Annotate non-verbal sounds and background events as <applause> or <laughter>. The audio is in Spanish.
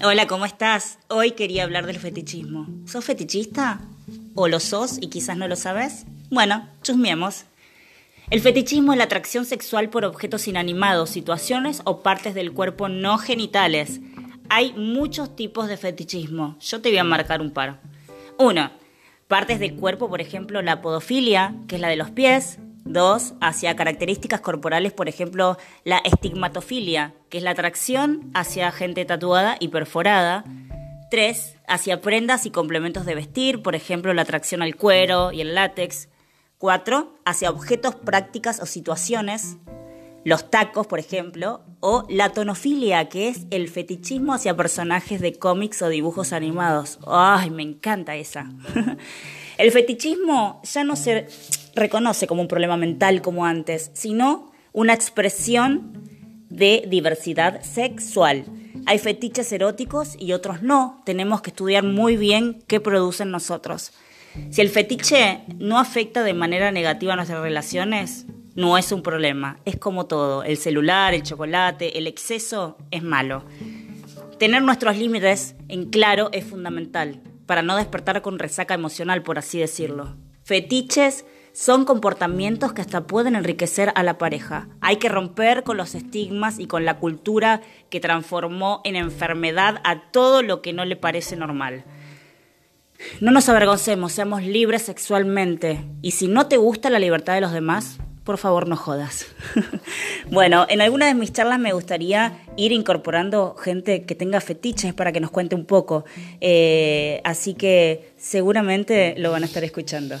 Hola, ¿cómo estás? Hoy quería hablar del fetichismo. ¿Sos fetichista? ¿O lo sos y quizás no lo sabes? Bueno, chusmiemos. El fetichismo es la atracción sexual por objetos inanimados, situaciones o partes del cuerpo no genitales. Hay muchos tipos de fetichismo. Yo te voy a marcar un par. Uno, partes del cuerpo, por ejemplo, la podofilia, que es la de los pies, Dos, hacia características corporales, por ejemplo, la estigmatofilia, que es la atracción hacia gente tatuada y perforada. Tres, hacia prendas y complementos de vestir, por ejemplo, la atracción al cuero y el látex. Cuatro, hacia objetos, prácticas o situaciones, los tacos, por ejemplo, o la tonofilia, que es el fetichismo hacia personajes de cómics o dibujos animados. ¡Ay, me encanta esa! <laughs> el fetichismo ya no se reconoce como un problema mental como antes, sino una expresión de diversidad sexual. Hay fetiches eróticos y otros no. Tenemos que estudiar muy bien qué producen nosotros. Si el fetiche no afecta de manera negativa a nuestras relaciones, no es un problema. Es como todo. El celular, el chocolate, el exceso es malo. Tener nuestros límites en claro es fundamental para no despertar con resaca emocional, por así decirlo. Fetiches son comportamientos que hasta pueden enriquecer a la pareja. Hay que romper con los estigmas y con la cultura que transformó en enfermedad a todo lo que no le parece normal. No nos avergoncemos, seamos libres sexualmente. Y si no te gusta la libertad de los demás, por favor no jodas. <laughs> bueno, en alguna de mis charlas me gustaría ir incorporando gente que tenga fetiches para que nos cuente un poco. Eh, así que seguramente lo van a estar escuchando.